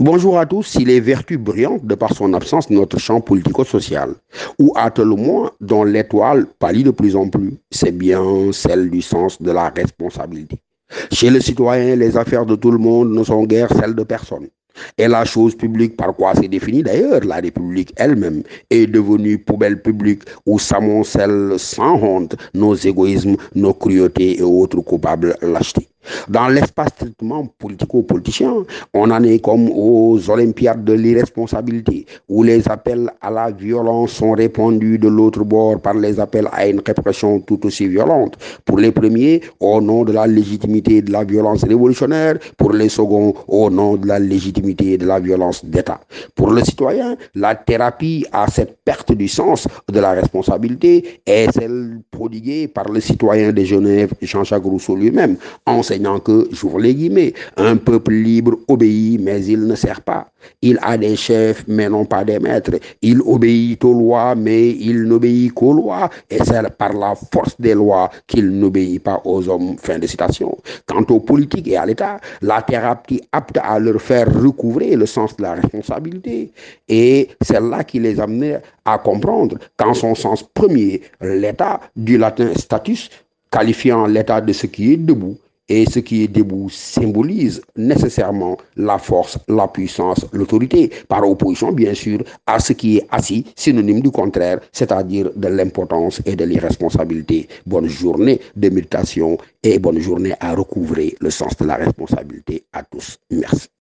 Bonjour à tous. Il est vertu brillante de par son absence notre champ politico-social, où à tout le moins, dont l'étoile pâlit de plus en plus, c'est bien celle du sens de la responsabilité. Chez le citoyen, les affaires de tout le monde ne sont guère celles de personne. Et la chose publique, par quoi c'est défini d'ailleurs, la République elle-même, est devenue poubelle publique où s'amoncellent sans honte nos égoïsmes, nos cruautés et autres coupables lâchetés. Dans l'espace strictement politico-politicien, on en est comme aux Olympiades de l'irresponsabilité, où les appels à la violence sont répandus de l'autre bord par les appels à une répression tout aussi violente. Pour les premiers, au nom de la légitimité de la violence révolutionnaire, pour les seconds, au nom de la légitimité de la violence d'État. Pour le citoyen, la thérapie à cette perte du sens de la responsabilité est celle prodiguée par le citoyen de Genève, Jean-Jacques Rousseau lui-même, enseignant que, j'ouvre les guillemets, un peuple libre obéit, mais il ne sert pas. Il a des chefs, mais non pas des maîtres. Il obéit aux lois, mais il n'obéit qu'aux lois. Et c'est par la force des lois qu'il n'obéit pas aux hommes. Fin de citation. Quant aux politiques et à l'État, la thérapie apte à leur faire recouvrer le sens de la responsabilité. Et c'est là qui les amenait à comprendre qu'en son sens premier, l'État, du latin status, qualifiant l'État de ce qui est debout, et ce qui est debout symbolise nécessairement la force, la puissance, l'autorité, par opposition bien sûr à ce qui est assis, synonyme du contraire, c'est-à-dire de l'importance et de l'irresponsabilité. Bonne journée de méditation et bonne journée à recouvrer le sens de la responsabilité à tous. Merci.